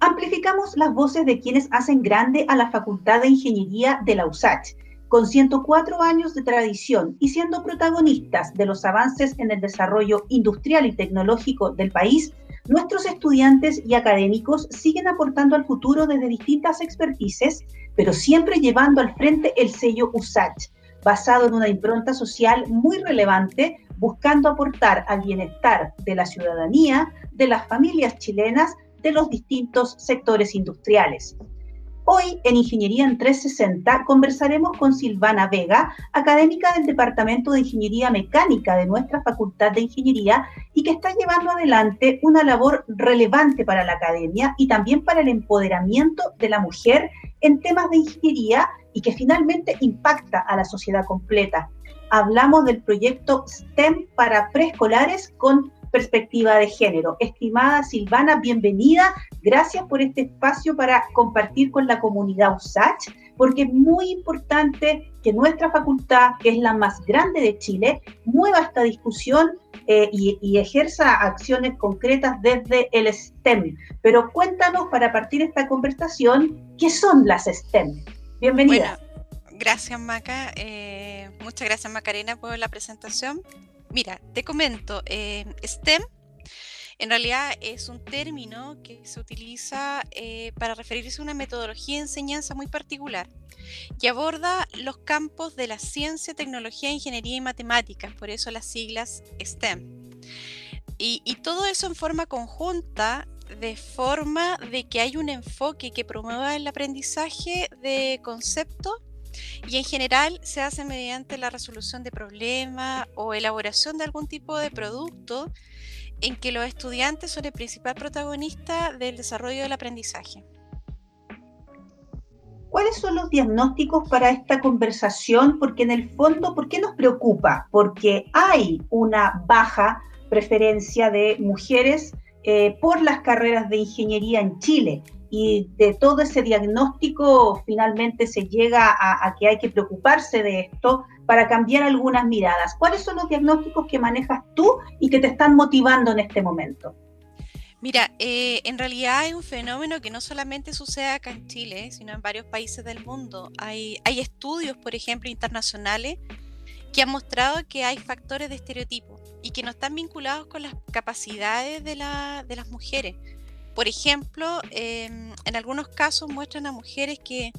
Amplificamos las voces de quienes hacen grande a la Facultad de Ingeniería de la USACH, con 104 años de tradición y siendo protagonistas de los avances en el desarrollo industrial y tecnológico del país, nuestros estudiantes y académicos siguen aportando al futuro desde distintas expertices, pero siempre llevando al frente el sello USACH, basado en una impronta social muy relevante, buscando aportar al bienestar de la ciudadanía, de las familias chilenas, de los distintos sectores industriales. Hoy en Ingeniería en 360 conversaremos con Silvana Vega, académica del Departamento de Ingeniería Mecánica de nuestra Facultad de Ingeniería y que está llevando adelante una labor relevante para la academia y también para el empoderamiento de la mujer en temas de ingeniería y que finalmente impacta a la sociedad completa. Hablamos del proyecto STEM para preescolares con perspectiva de género. Estimada Silvana, bienvenida. Gracias por este espacio para compartir con la comunidad USACH, porque es muy importante que nuestra facultad, que es la más grande de Chile, mueva esta discusión eh, y, ejerza acciones concretas desde el STEM. Pero cuéntanos, para partir esta conversación, ¿qué son las STEM? Bienvenida. gracias, Maca. Eh, muchas gracias, Macarena, por la presentación. Mira, te comento, eh, STEM en realidad es un término que se utiliza eh, para referirse a una metodología de enseñanza muy particular que aborda los campos de la ciencia, tecnología, ingeniería y matemáticas, por eso las siglas STEM. Y, y todo eso en forma conjunta, de forma de que hay un enfoque que promueva el aprendizaje de conceptos y en general se hace mediante la resolución de problemas o elaboración de algún tipo de producto en que los estudiantes son el principal protagonista del desarrollo del aprendizaje. ¿Cuáles son los diagnósticos para esta conversación? Porque en el fondo, ¿por qué nos preocupa? Porque hay una baja preferencia de mujeres eh, por las carreras de ingeniería en Chile y de todo ese diagnóstico finalmente se llega a, que hay que preocuparse de esto para cambiar algunas miradas. ¿Cuáles son los diagnósticos que manejas tú y que te están motivando en este momento? Mira, eh, en realidad hay un fenómeno que no solamente sucede acá en Chile, sino en varios países del mundo. Hay, hay estudios, por ejemplo, internacionales que han mostrado que hay factores de estereotipo y que no están vinculados con las capacidades de, la, de las mujeres por ejemplo, em, en algunos casos muestran a mujeres que,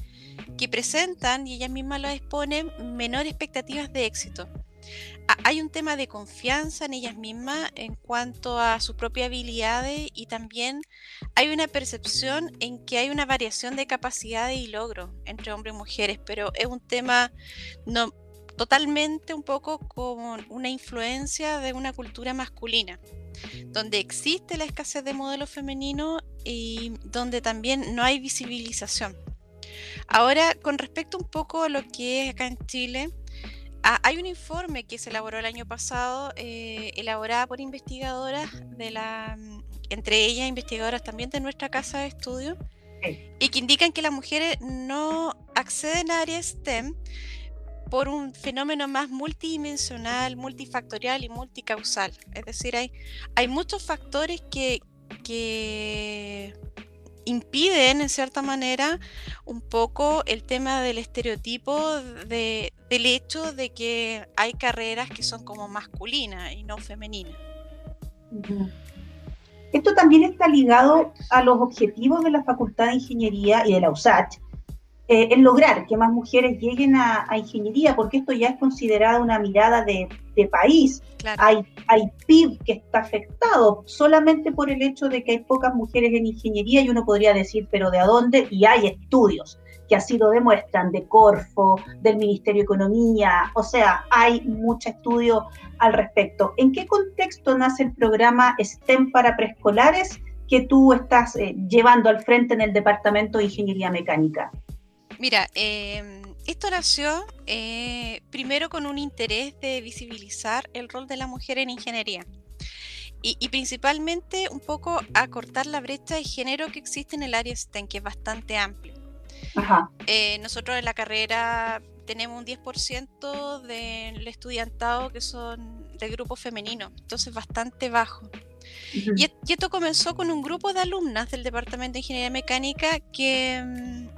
presentan, y ellas mismas lo exponen, menores expectativas de éxito. hay un tema de confianza en ellas mismas en cuanto a sus propias habilidades y también hay una percepción en que hay una variación de capacidades y logros entre hombres y mujeres, pero es un tema no, totalmente un poco con una influencia de una cultura masculina donde existe la escasez de modelos femeninos y donde también no hay visibilización. Ahora, con respecto un poco a lo que es acá en Chile, hay un informe que se elaboró el año pasado, eh, elaborada por investigadoras de la, mm, entre ellas investigadoras también de nuestra casa de estudio, y que indican que las mujeres no acceden a áreas STEM por un fenómeno más multidimensional, multifactorial y multicausal. Es decir, hay, hay muchos factores que, impiden, en cierta manera, un poco el tema del estereotipo de, del hecho de que hay carreras que son como masculinas y no femeninas. Esto también está ligado a los objetivos de la Facultad de Ingeniería y de la USACH, eh, en lograr que más mujeres lleguen a, ingeniería, porque esto ya es considerada una mirada de, país. Hay, hay PIB que está afectado solamente por el hecho de que hay pocas mujeres en ingeniería y uno podría decir, pero ¿de dónde? Y hay estudios que así lo demuestran, de Corfo, del Ministerio de Economía, o sea, hay mucho estudio al respecto. ¿En qué contexto nace el programa STEM para preescolares que tú estás eh, llevando al frente en el Departamento de Ingeniería Mecánica? Mira, em, esto nació eh, primero con un interés de visibilizar el rol de la mujer en ingeniería. Y, principalmente un poco acortar la brecha de género que existe en el área STEM, que es bastante amplio. Eh, nosotros en la carrera tenemos un 10% del estudiantado que son de grupo femenino, entonces bastante bajo. y, esto comenzó con un grupo de alumnas del Departamento de Ingeniería Mecánica que, mm,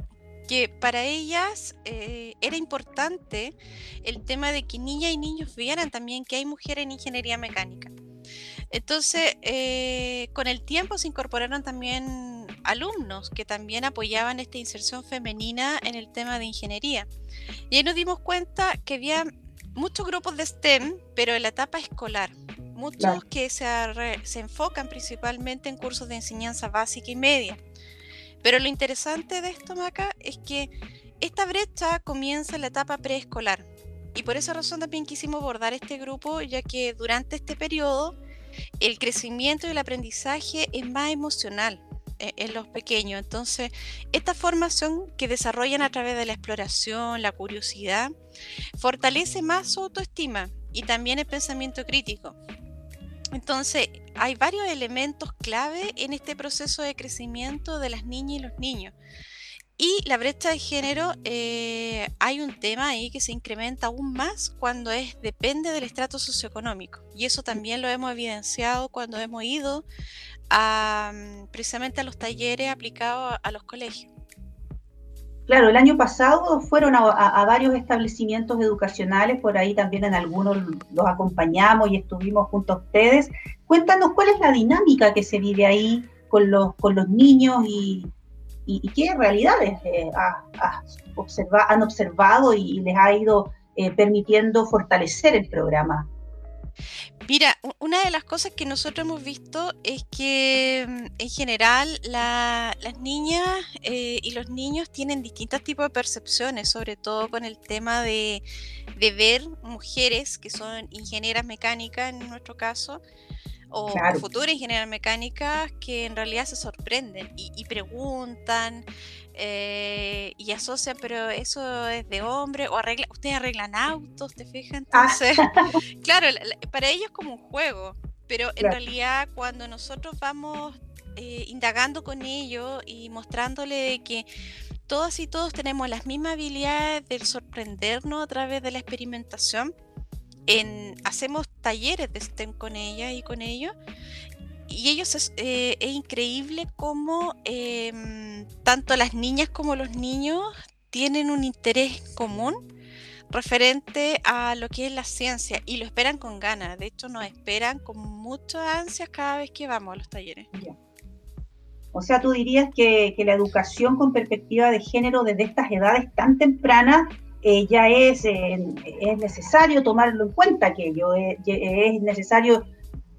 que para ellas eh, era importante el tema de que niñas y niños vieran también que hay mujeres en ingeniería mecánica. Entonces, eh, con el tiempo se incorporaron también alumnos que también apoyaban esta inserción femenina en el tema de ingeniería. Y ahí nos dimos cuenta que había muchos grupos de STEM, pero en la etapa escolar. Muchos que se, se enfocan principalmente en cursos de enseñanza básica y media. Pero lo interesante de esto, Maca, es que esta brecha comienza en la etapa preescolar. Y por esa razón también quisimos abordar este grupo, ya que durante este periodo el crecimiento y el aprendizaje es más emocional eh, en los pequeños. Entonces, esta formación que desarrollan a través de la exploración, la curiosidad, fortalece más su autoestima y también el pensamiento crítico. Entonces, hay varios elementos clave en este proceso de crecimiento de las niñas y los niños. Y la brecha de género, eh, hay un tema ahí que se incrementa aún más cuando es depende del estrato socioeconómico. Y eso también lo hemos evidenciado cuando hemos ido mm, precisamente a los talleres aplicados a, los colegios. Claro, el año pasado fueron a, varios establecimientos educacionales, por ahí también en algunos los acompañamos y estuvimos junto a ustedes. Cuéntanos cuál es la dinámica que se vive ahí con los, con los niños y, qué realidades eh, han observado y, les ha ido eh, permitiendo fortalecer el programa. Mira, una de las cosas que nosotros hemos visto es que mm, en general las niñas eh, y los niños tienen distintos tipos de percepciones, sobre todo con el tema de, de ver mujeres que son ingenieras mecánicas en nuestro caso, o, futuras ingenieras mecánicas que en realidad se sorprenden y, preguntan eh, y asocian, pero eso es de hombre, o arregla, ustedes arreglan autos, ¿te fijas? Ah. Entonces, claro, para ellos es como un juego, pero en realidad cuando nosotros vamos eh, indagando con ellos y mostrándole que todas y todos tenemos las mismas habilidades del sorprendernos a través de la experimentación, hacemos talleres de STEM con ella y con ellos. Y ellos es, eh, increíble cómo em, tanto las niñas como los niños tienen un interés común referente a lo que es la ciencia y lo esperan con ganas. De hecho, nos esperan con muchas ansias cada vez que vamos a los talleres. O sea, tú dirías que, que, la educación con perspectiva de género desde estas edades tan tempranas eh, ya es, eh, es necesario tomarlo en cuenta aquello, eh, es necesario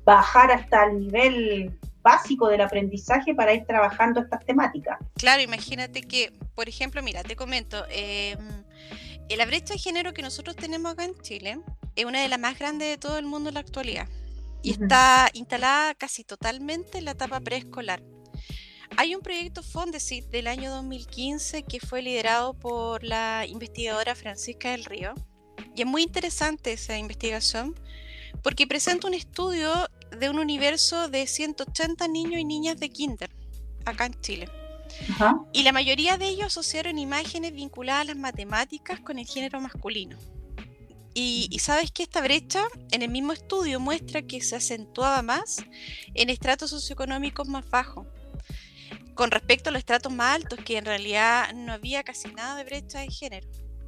bajar hasta el nivel básico del aprendizaje para ir trabajando estas temáticas. Claro, imagínate que, por ejemplo, mira, te comento, eh, la brecha de género que nosotros tenemos acá en Chile es una de las más grandes de todo el mundo en la actualidad y está instalada casi totalmente en la etapa preescolar. Hay un proyecto Fondesit del año 2015 que fue liderado por la investigadora Francisca del Río. Y es muy interesante esa investigación porque presenta un estudio de un universo de 180 niños y niñas de kinder acá en Chile. Y la mayoría de ellos asociaron imágenes vinculadas a las matemáticas con el género masculino. Y, y, sabes que esta brecha en el mismo estudio muestra que se acentuaba más en estratos socioeconómicos más bajos, con respecto a los estratos más altos, que en realidad no había casi nada de brecha de género.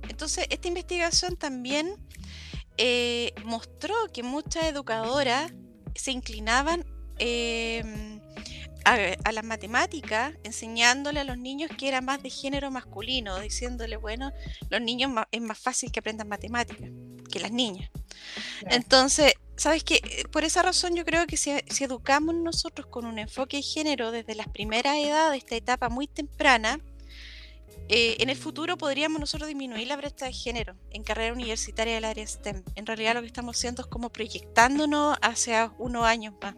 Entonces, esta investigación también eh, mostró que muchas educadoras se inclinaban em, a, las matemáticas, enseñándole a los niños que era más de género masculino, diciéndole, bueno, los niños es más fácil que aprendan matemáticas que las niñas. Entonces, ¿sabes qué? Eh, por esa razón yo creo que si, educamos nosotros con un enfoque de género desde las primeras edades, esta etapa muy temprana, eh, en el futuro podríamos nosotros disminuir la brecha de género en carrera universitaria del área STEM. En realidad lo que estamos haciendo es como proyectándonos hacia unos años más.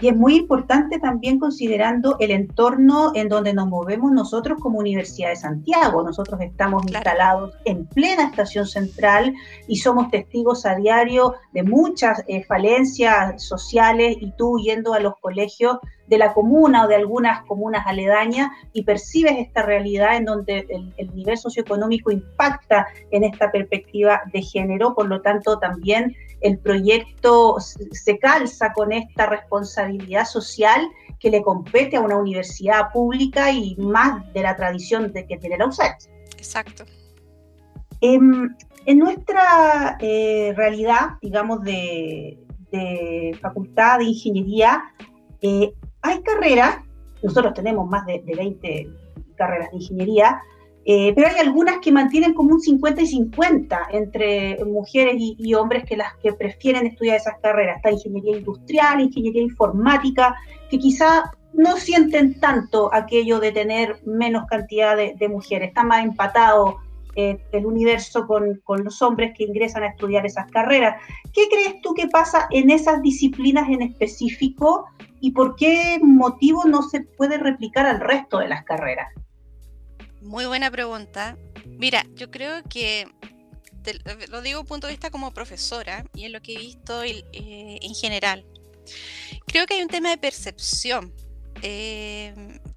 y es muy importante también considerando el entorno en donde nos movemos nosotros como Universidad de Santiago. Nosotros estamos instalados en plena estación central y somos testigos a diario de muchas eh, falencias sociales y tú yendo a los colegios de la comuna o de algunas comunas aledañas y percibes esta realidad en donde el, el, nivel socioeconómico impacta en esta perspectiva de género, por lo tanto también el proyecto se calza con esta responsabilidad social que le compete a una universidad pública y más de la tradición de que tiene la USACH. Exacto. En, en nuestra eh, realidad, digamos, de, de, facultad de ingeniería, eh, hay carreras, nosotros tenemos más de, de 20 carreras de ingeniería, eh, pero hay algunas que mantienen como un 50 y 50 entre mujeres y, hombres que las que prefieren estudiar esas carreras. Está ingeniería industrial, ingeniería informática, que quizá no sienten tanto aquello de tener menos cantidad de, mujeres. Está más empatado eh, el universo con, con, los hombres que ingresan a estudiar esas carreras. ¿Qué crees tú que pasa en esas disciplinas en específico y por qué motivo no se puede replicar al resto de las carreras? Muy buena pregunta. Mira, yo creo que lo digo punto de vista como profesora y en lo que he visto eh, en general. Creo que hay un tema de percepción. Eh,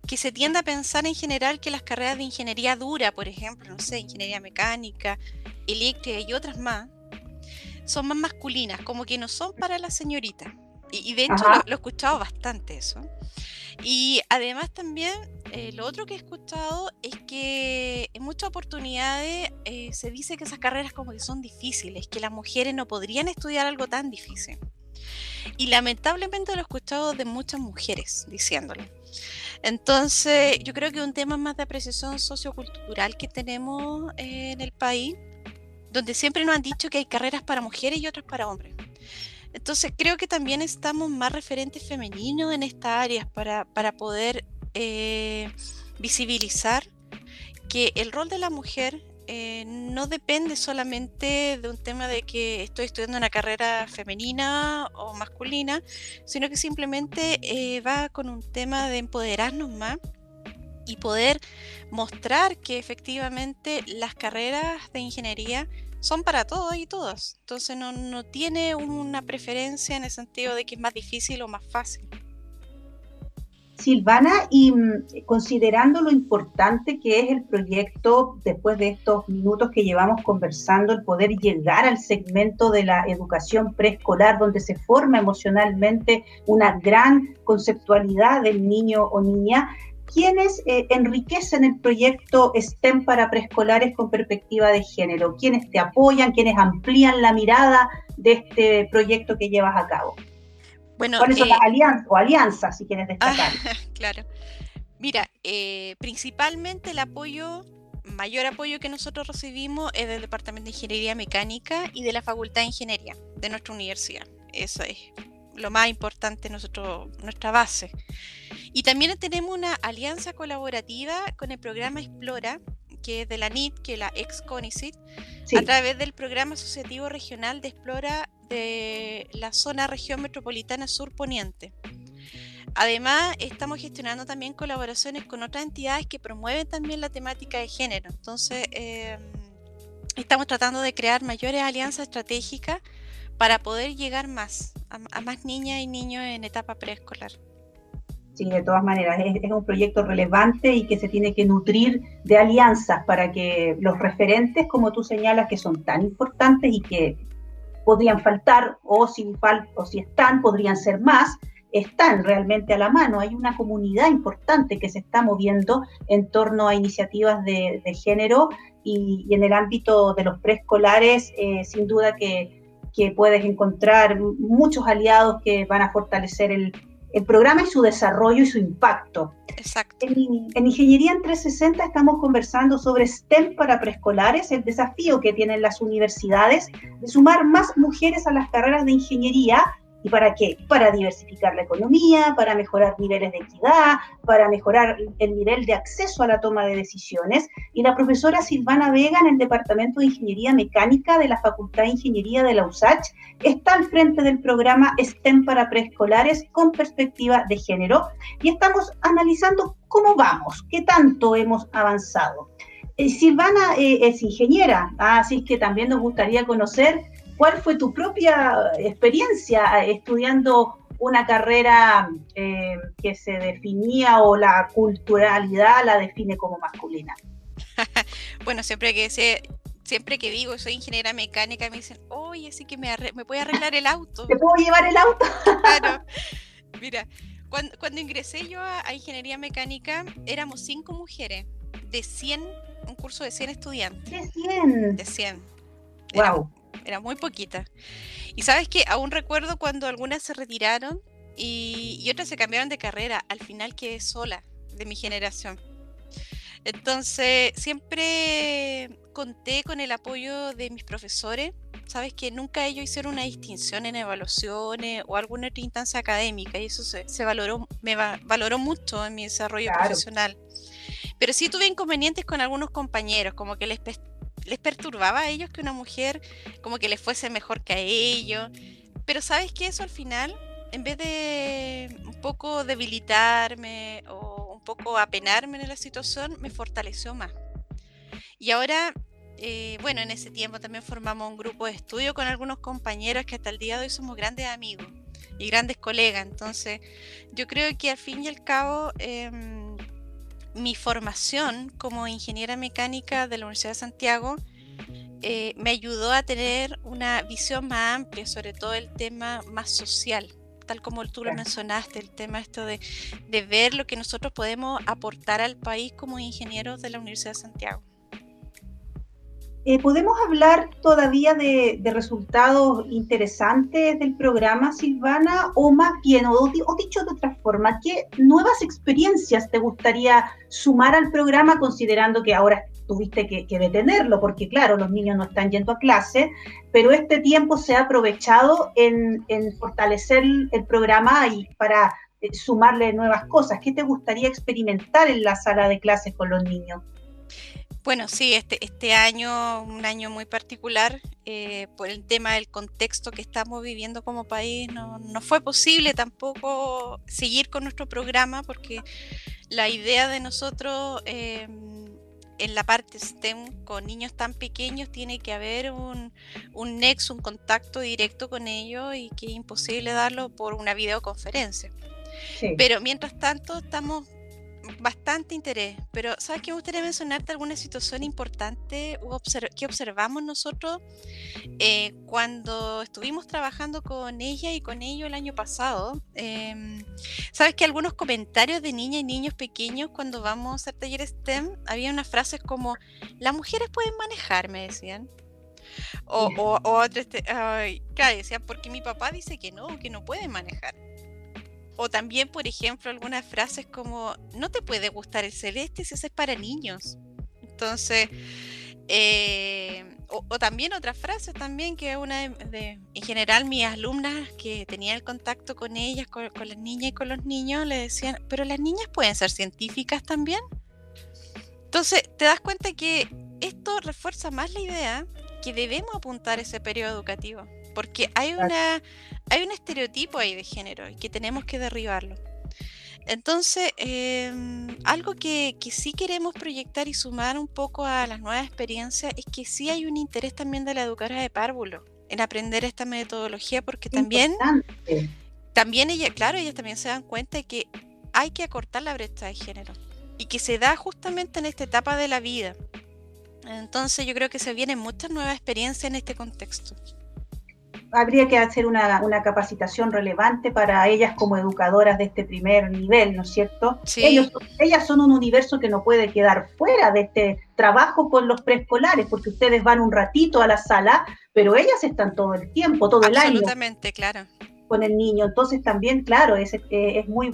que se tiende a pensar en general que las carreras de ingeniería dura, por ejemplo, no sé, ingeniería mecánica, eléctrica y otras más, son más masculinas, como que no son para la señorita. Y, de hecho lo, he escuchado bastante eso. Y además también eh, lo otro que he escuchado es que en muchas oportunidades eh, se dice que esas carreras como que son difíciles, que las mujeres no podrían estudiar algo tan difícil. Y lamentablemente lo he escuchado de muchas mujeres diciéndolo. Entonces, yo creo que un tema más de apreciación sociocultural que tenemos en el país, donde siempre nos han dicho que hay carreras para mujeres y otras para hombres. Entonces creo que también estamos más referentes femeninos en esta área para, poder eh, visibilizar que el rol de la mujer eh, no depende solamente de un tema de que estoy estudiando una carrera femenina o masculina, sino que simplemente eh, va con un tema de empoderarnos más y poder mostrar que efectivamente las carreras de ingeniería son para todos y todas. Entonces no, tiene una preferencia en el sentido de que es más difícil o más fácil. Silvana, y mm, considerando lo importante que es el proyecto, después de estos minutos que llevamos conversando, el poder llegar al segmento de la educación preescolar, donde se forma emocionalmente una gran conceptualidad del niño o niña, ¿Quiénes eh, enriquecen el proyecto STEM para preescolares con perspectiva de género? ¿Quiénes te apoyan? ¿Quiénes amplían la mirada de este proyecto que llevas a cabo? Bueno, ¿Cuáles son las eh, alianzas o alianzas, si quieres destacar? claro. Mira, eh, principalmente el apoyo, mayor apoyo que nosotros recibimos es del Departamento de Ingeniería Mecánica y de la Facultad de Ingeniería de nuestra universidad. Eso es lo más importante, nosotros, nuestra base. Y también tenemos una alianza colaborativa con el programa Explora, que es de la NIT, que es la ex CONICIT, a través del programa asociativo regional de Explora de la zona región metropolitana sur poniente. Además, estamos gestionando también colaboraciones con otras entidades que promueven también la temática de género. Entonces, em, estamos tratando de crear mayores alianzas estratégicas para poder llegar más a, más niñas y niños en etapa preescolar. Sí, de todas maneras, es, un proyecto relevante y que se tiene que nutrir de alianzas para que los referentes, como tú señalas, que son tan importantes y que podrían faltar o si, fal o si están, podrían ser más, están realmente a la mano. Hay una comunidad importante que se está moviendo en torno a iniciativas de, género y, en el ámbito de los preescolares, eh, sin duda que que puedes encontrar muchos aliados que van a fortalecer el, programa y su desarrollo y su impacto. Exacto. En, Ingeniería en 360 estamos conversando sobre STEM para preescolares, el desafío que tienen las universidades de sumar más mujeres a las carreras de ingeniería ¿Y para qué? Para diversificar la economía, para mejorar niveles de equidad, para mejorar el nivel de acceso a la toma de decisiones. Y la profesora Silvana Vega en el Departamento de Ingeniería Mecánica de la Facultad de Ingeniería de la USACH está al frente del programa STEM para preescolares con perspectiva de género y estamos analizando cómo vamos, qué tanto hemos avanzado. Eh, Silvana eh, es ingeniera, así que también nos gustaría conocer ¿Cuál fue tu propia experiencia estudiando una carrera eh, que se definía o la culturalidad la define como masculina? bueno, siempre que siempre que digo soy ingeniera mecánica me dicen, oye, sí que me, me puede arreglar el auto. ¿Te puedo llevar el auto? claro. Mira, cuando, ingresé yo a, ingeniería mecánica éramos cinco mujeres de 100, un curso de 100 estudiantes. ¿De 100? De 100. Wow era muy poquita. Y sabes que aún recuerdo cuando algunas se retiraron y, otras se cambiaron de carrera, al final quedé sola de mi generación. Entonces, siempre conté con el apoyo de mis profesores. Sabes que nunca ellos hicieron una distinción en evaluaciones o alguna otra instancia académica y eso se, valoró, me valoró mucho en mi desarrollo profesional. Pero sí tuve inconvenientes con algunos compañeros, como que les, les perturbaba a ellos que una mujer como que les fuese mejor que a ellos. Pero sabes que eso al final, en vez de un poco debilitarme o un poco apenarme en la situación, me fortaleció más. Y ahora, eh, bueno, en ese tiempo también formamos un grupo de estudio con algunos compañeros que hasta el día de hoy somos grandes amigos y grandes colegas. Entonces, yo creo que al fin y al cabo... Em, mi formación como ingeniera mecánica de la Universidad de Santiago eh, me ayudó a tener una visión más amplia sobre todo el tema más social, tal como tú lo mencionaste, el tema esto de, de ver lo que nosotros podemos aportar al país como ingenieros de la Universidad de Santiago. Eh, ¿Podemos hablar todavía de, resultados interesantes del programa, Silvana? O más bien, o, dicho de otra forma, ¿qué nuevas experiencias te gustaría sumar al programa considerando que ahora tuviste que, detenerlo? Porque claro, los niños no están yendo a clase, pero este tiempo se ha aprovechado en, fortalecer el programa y para eh, sumarle nuevas cosas. ¿Qué te gustaría experimentar en la sala de clases con los niños? Bueno, sí, este, este año, un año muy particular, eh, por el tema del contexto que estamos viviendo como país, no, fue posible tampoco seguir con nuestro programa porque la idea de nosotros em, en la parte STEM con niños tan pequeños tiene que haber un, un nexo, un contacto directo con ellos y que es imposible darlo por una videoconferencia. Pero mientras tanto estamos bastante interés, pero ¿sabes qué me gustaría mencionarte alguna situación importante que observamos nosotros eh, cuando estuvimos trabajando con ella y con ellos el año pasado? Em, ¿Sabes que algunos comentarios de niñas y niños pequeños cuando vamos a hacer talleres STEM, había unas frases como, las mujeres pueden manejar, me decían. O, o, o claro, decían, porque mi papá dice que no, que no puede manejar. O también, por ejemplo, algunas frases como, no te puede gustar el celeste si ese es para niños. Entonces, eh, o, también otras frases también que una de, en general mis alumnas que tenía el contacto con ellas, con, las niñas y con los niños, le decían, pero las niñas pueden ser científicas también. Entonces, te das cuenta que esto refuerza más la idea que debemos apuntar ese periodo educativo, porque hay una hay un estereotipo ahí de género y que tenemos que derribarlo. Entonces, em, algo que, sí queremos proyectar y sumar un poco a las nuevas experiencias es que sí hay un interés también de la educadora de párvulo en aprender esta metodología porque también, también ella, claro, ellas también se dan cuenta de que hay que acortar la brecha de género y que se da justamente en esta etapa de la vida. Entonces yo creo que se vienen muchas nuevas experiencias en este contexto habría que hacer una, capacitación relevante para ellas como educadoras de este primer nivel, ¿no es cierto? Ellos, ellas son un universo que no puede quedar fuera de este trabajo con los preescolares, porque ustedes van un ratito a la sala, pero ellas están todo el tiempo, todo el año. Absolutamente, claro. Con el niño. Entonces también, claro, es, eh, es muy,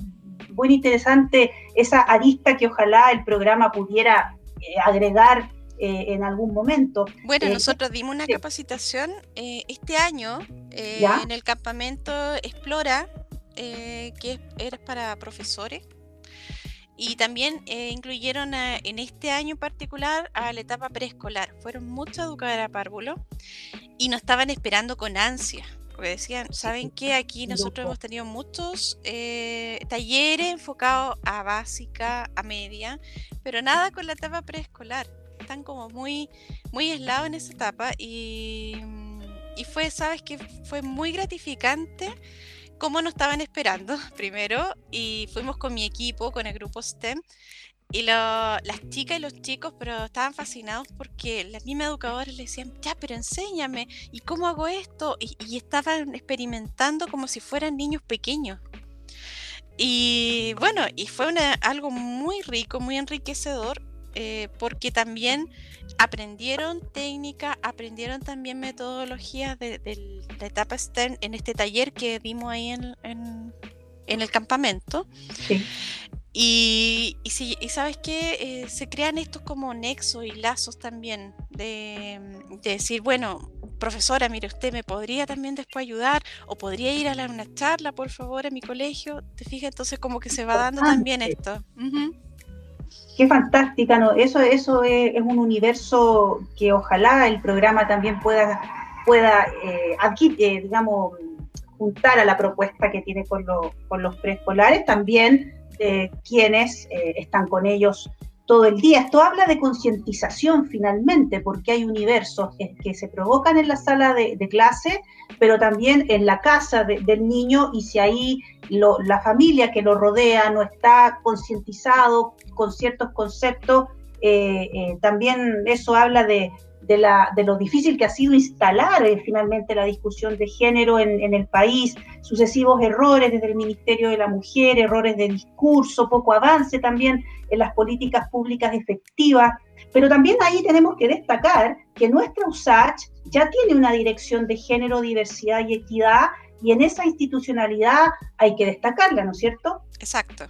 muy interesante esa arista que ojalá el programa pudiera eh, agregar en algún momento. Bueno, nosotros dimos una capacitación este año en el campamento Explora, que era para profesores y también eh, incluyeron en este año en particular a la etapa preescolar. Fueron muchos educadores a párvulo y nos estaban esperando con ansia. Porque decían, ¿saben qué? Aquí nosotros hemos tenido muchos eh, talleres enfocados a básica, a media, pero nada con la etapa preescolar. Están como muy, muy aislados en esa etapa y, y fue, ¿sabes qué? Fue muy gratificante cómo nos estaban esperando primero y fuimos con mi equipo, con el grupo STEM. Y las chicas y los chicos, pero estaban fascinados porque las mismas educadoras les decían, ya, pero enséñame, ¿y cómo hago esto? Y, estaban experimentando como si fueran niños pequeños. Y bueno, y fue algo muy rico, muy enriquecedor eh, porque también aprendieron técnica, aprendieron también metodologías de, la etapa STEM en este taller que dimos ahí en, el campamento. Y, sabes que eh, se crean estos como nexos y lazos también de, decir, bueno, profesora, mire, usted me podría también después ayudar o podría ir a la, una charla, por favor, a mi colegio. ¿Te fijas? Entonces como que se va dando también esto. Qué fantástica, ¿no? Eso, eso es, un universo que ojalá el programa también pueda, pueda eh, eh, digamos, juntar a la propuesta que tiene con, con los preescolares, también quienes eh, están con ellos todo el día. Esto habla de concientización finalmente, porque hay universos que, se provocan en la sala de, clase, pero también en la casa del niño y si ahí la familia que lo rodea no está concientizado con ciertos conceptos, eh, eh, también eso habla de, de, la, de lo difícil que ha sido instalar eh, finalmente la discusión de género en, el país, sucesivos errores desde el Ministerio de la Mujer, errores de discurso, poco avance también en las políticas públicas efectivas. Pero también ahí tenemos que destacar que nuestra USACH ya tiene una dirección de género, diversidad y equidad, y en esa institucionalidad hay que destacarla, ¿no es cierto? Exacto.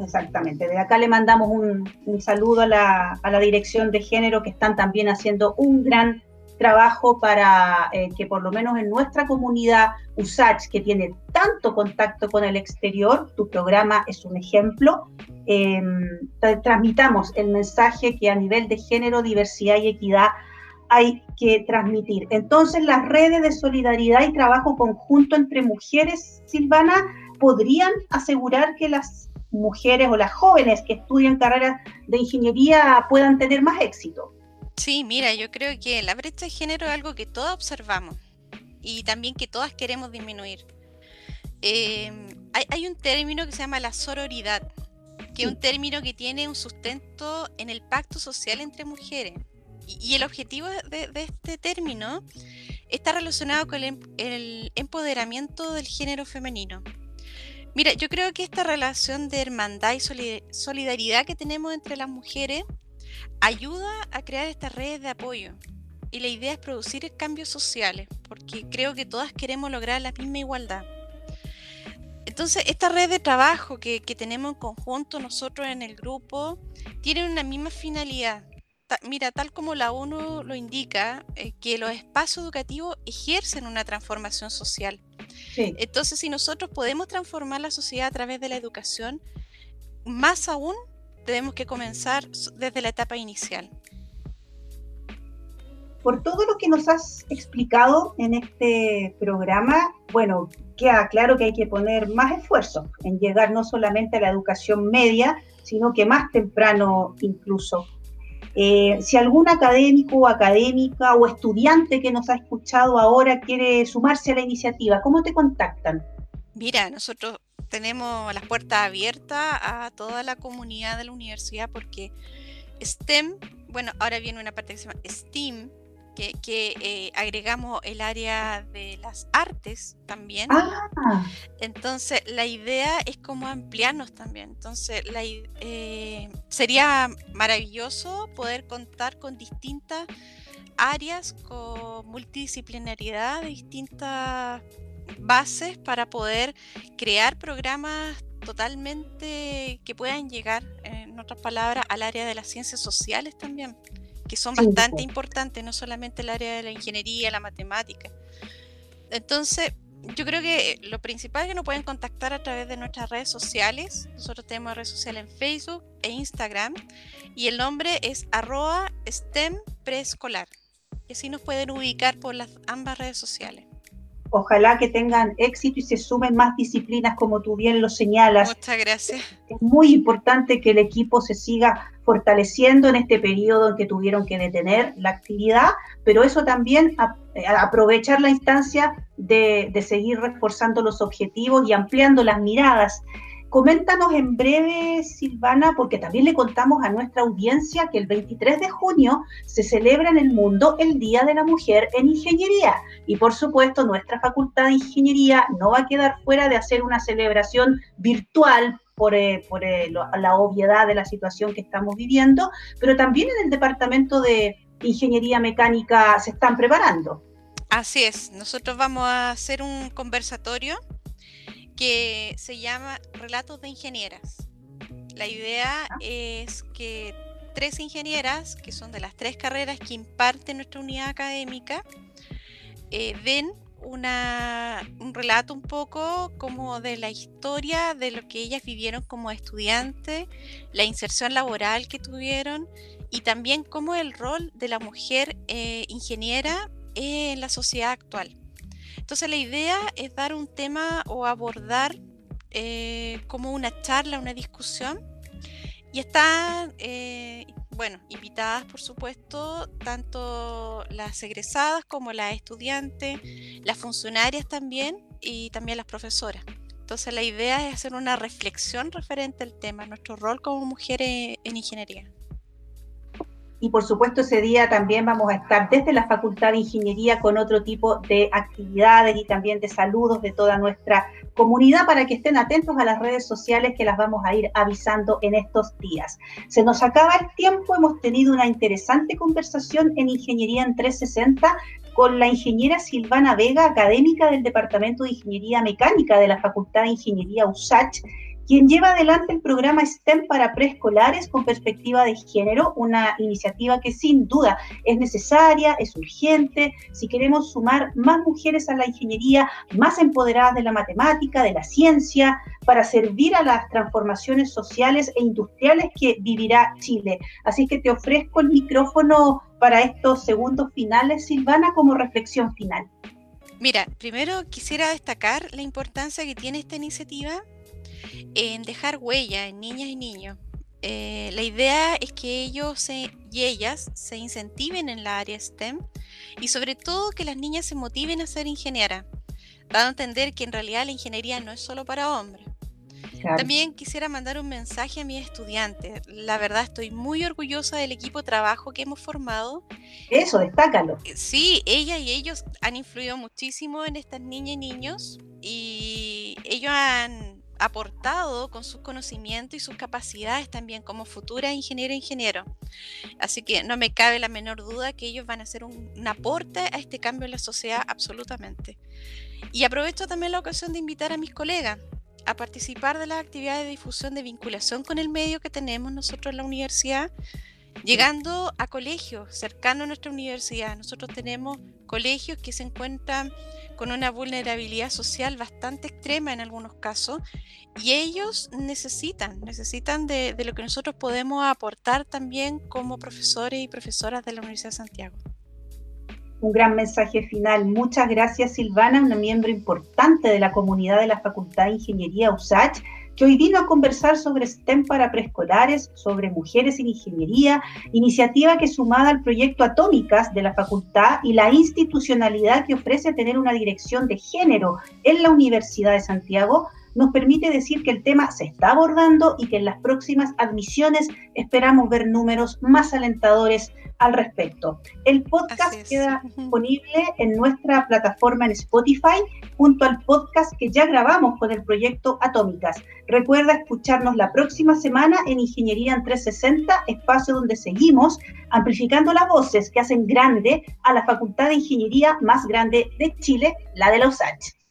Exactamente. De acá le mandamos un, saludo a la, dirección de género que están también haciendo un gran trabajo para eh, que por lo menos en nuestra comunidad USACH, que tiene tanto contacto con el exterior, tu programa es un ejemplo, em, transmitamos el mensaje que a nivel de género, diversidad y equidad hay que transmitir. Entonces, las redes de solidaridad y trabajo conjunto entre mujeres, Silvana, podrían asegurar que las mujeres o las jóvenes que estudian carreras de ingeniería puedan tener más éxito. Sí, mira, yo creo que la brecha de género es algo que todas observamos y también que todas queremos disminuir. Em, hay, un término que se llama la sororidad, que es un término que tiene un sustento en el pacto social entre mujeres. Y, el objetivo de, este término está relacionado con el empoderamiento del género femenino. Mira, yo creo que esta relación de hermandad y solidaridad que tenemos entre las mujeres ayuda a crear estas redes de apoyo. Y la idea es producir cambios sociales, porque creo que todas queremos lograr la misma igualdad. Entonces, esta red de trabajo que, tenemos en conjunto nosotros en el grupo tiene una misma finalidad. mira, tal como la ONU lo indica, eh, que los espacios educativos ejercen una transformación social entonces, si nosotros podemos transformar la sociedad a través de la educación, más aún tenemos que comenzar desde la etapa inicial. Por todo lo que nos has explicado en este programa, bueno, queda claro que hay que poner más esfuerzo en llegar no solamente a la educación media, sino que más temprano incluso. Eh, si algún académico, académica o estudiante que nos ha escuchado ahora quiere sumarse a la iniciativa, ¿cómo te contactan? Mira, nosotros tenemos las puertas abiertas a toda la comunidad de la universidad porque STEM, bueno, ahora viene una parte que se llama STEAM, que, eh, agregamos el área de las artes también. Ah. Entonces, la idea es como ampliarnos también. Entonces, la, eh, sería maravilloso poder contar con distintas áreas, con multidisciplinariedad, distintas bases para poder crear programas totalmente que puedan llegar, en otras palabras, al área de las ciencias sociales también que son bastante importantes, no solamente el área de la ingeniería, la matemática. Entonces, yo creo que lo principal es que nos pueden contactar a través de nuestras redes sociales. Nosotros tenemos redes sociales en Facebook e Instagram y el nombre es arroba STEM preescolar. Y así nos pueden ubicar por las ambas redes sociales. Ojalá que tengan éxito y se sumen más disciplinas como tú bien lo señalas. Muchas gracias. Es muy importante que el equipo se siga fortaleciendo en este periodo en que tuvieron que detener la actividad, pero eso también eh, aprovechar la instancia de, de seguir reforzando los objetivos y ampliando las miradas. Coméntanos en breve, Silvana, porque también le contamos a nuestra audiencia que el 23 de junio se celebra en el mundo el Día de la Mujer en Ingeniería. Y por supuesto, nuestra Facultad de Ingeniería no va a quedar fuera de hacer una celebración virtual por, eh, eh, la obviedad de la situación que estamos viviendo, pero también en el Departamento de Ingeniería Mecánica se están preparando. Así es, nosotros vamos a hacer un conversatorio que se llama Relatos de Ingenieras. La idea es que tres ingenieras, que son de las tres carreras que imparte nuestra unidad académica, eh, den una, un relato un poco como de la historia de lo que ellas vivieron como estudiantes, la inserción laboral que tuvieron y también cómo el rol de la mujer eh, ingeniera en la sociedad actual. Entonces la idea es dar un tema o abordar eh, como una charla, una discusión. Y están, eh, bueno, invitadas por supuesto, tanto las egresadas como las estudiantes, las funcionarias también y también las profesoras. Entonces la idea es hacer una reflexión referente al tema, nuestro rol como mujeres en ingeniería y por supuesto ese día también vamos a estar desde la Facultad de Ingeniería con otro tipo de actividades y también de saludos de toda nuestra comunidad para que estén atentos a las redes sociales que las vamos a ir avisando en estos días. Se nos acaba el tiempo, hemos tenido una interesante conversación en Ingeniería en 360 con la ingeniera Silvana Vega, académica del Departamento de Ingeniería Mecánica de la Facultad de Ingeniería USACH quien lleva adelante el programa STEM para preescolares con perspectiva de género, una iniciativa que sin duda es necesaria, es urgente, si queremos sumar más mujeres a la ingeniería, más empoderadas de la matemática, de la ciencia, para servir a las transformaciones sociales e industriales que vivirá Chile. Así que te ofrezco el micrófono para estos segundos finales, Silvana, como reflexión final. Mira, primero quisiera destacar la importancia que tiene esta iniciativa en dejar huella en niñas y niños. Eh, la idea es que ellos y ellas se incentiven en la área STEM y sobre todo que las niñas se motiven a ser ingeniera, dando a entender que en realidad la ingeniería no es solo para hombres. También quisiera mandar un mensaje a mis estudiantes. La verdad estoy muy orgullosa del equipo de trabajo que hemos formado. Eso, destácalo. Eh, sí, ella y ellos han influido muchísimo en estas niñas y niños y ellos han aportado con sus conocimientos y sus capacidades también como futura ingeniera e ingeniero. Así que no me cabe la menor duda que ellos van a hacer un, un, aporte a este cambio en la sociedad absolutamente. Y aprovecho también la ocasión de invitar a mis colegas a participar de las actividades de difusión de vinculación con el medio que tenemos nosotros en la universidad, llegando a colegios cercanos a nuestra universidad. Nosotros tenemos colegios que se encuentran con una vulnerabilidad social bastante extrema en algunos casos y ellos necesitan, necesitan de, lo que nosotros podemos aportar también como profesores y profesoras de la Universidad de Santiago. Un gran mensaje final. Muchas gracias Silvana, una miembro importante de la comunidad de la Facultad de Ingeniería USACH que hoy vino a conversar sobre STEM para preescolares, sobre mujeres en ingeniería, iniciativa que sumada al proyecto Atómicas de la facultad y la institucionalidad que ofrece tener una dirección de género en la Universidad de Santiago, nos permite decir que el tema se está abordando y que en las próximas admisiones esperamos ver números más alentadores al respecto. El podcast queda disponible en nuestra plataforma en Spotify junto al podcast que ya grabamos con el proyecto Atómicas. Recuerda escucharnos la próxima semana en Ingeniería en 360, espacio donde seguimos amplificando las voces que hacen grande a la Facultad de Ingeniería más grande de Chile, la de la USACH.